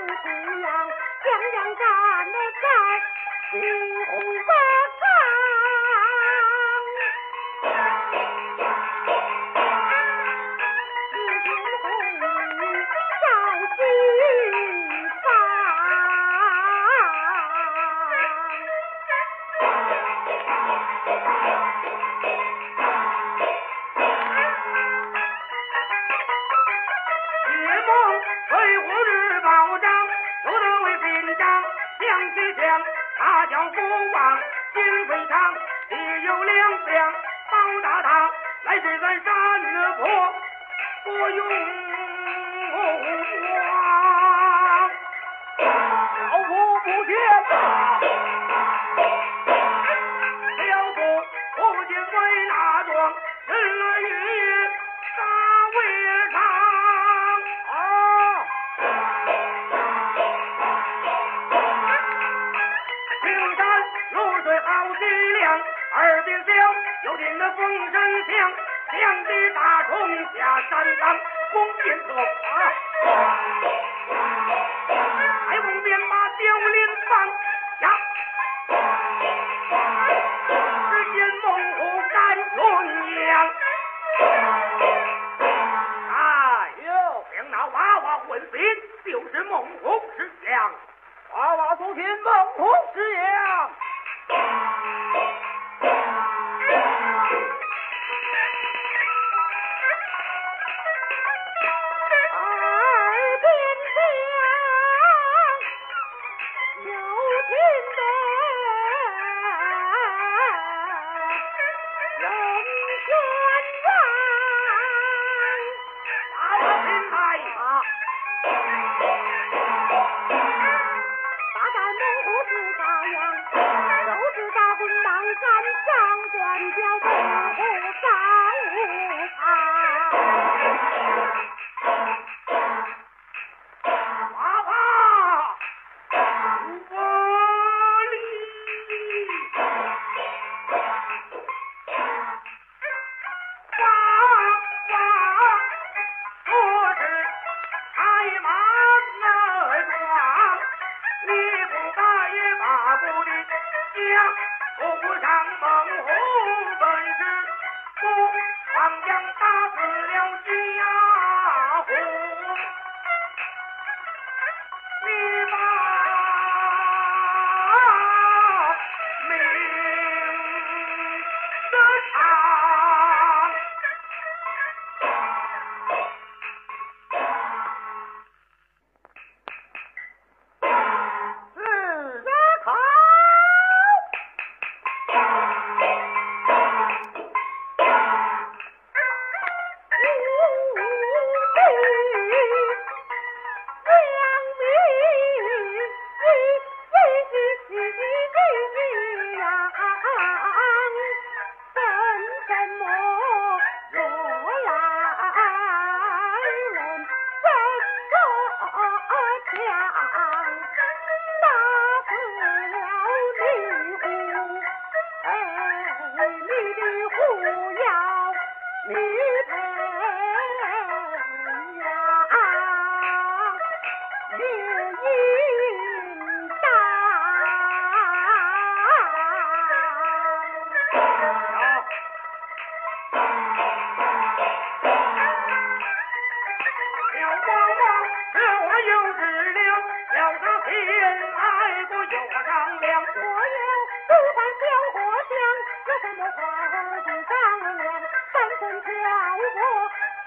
不顾娘将养大得在五红八彩金飞汤，也有两将包大堂，来使咱杀女婆不用慌。点枪，那风声响，像这大虫下山岗，弓箭可啊。太公便把雕翎放下，只见猛虎赶孙杨，哎呦，将那娃娃问清，就是孟虎是将，娃娃速请孟虎。Jim! milk. 有个钢梁，我啊煮饭，烧火香，有什么好紧张？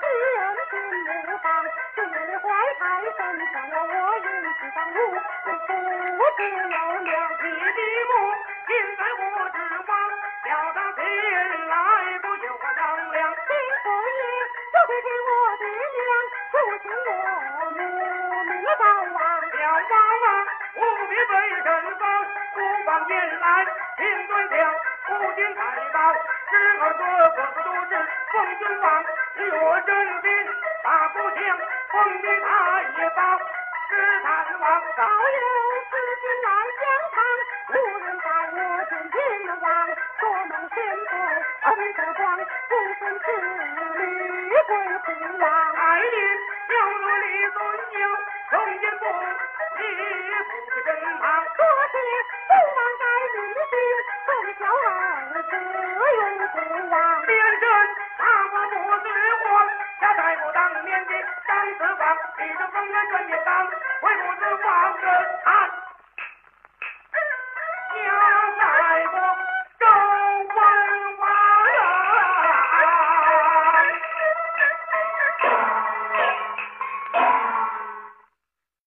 夫人进洞房只见怀胎生下了我因此放入我父子有两的弟墓现在我只望表大姐亡。小娃娃，务必对阵方，不妨前来请对将，不仅太保，十二个各不都是奉君王，岳真兵大不强，奉的他也保，是探王早有知心来相抗，无人在我前前望，做梦先对二得光，不分是女归父王。爱念小若李尊娘，一阵风儿转面当，为母子望着看。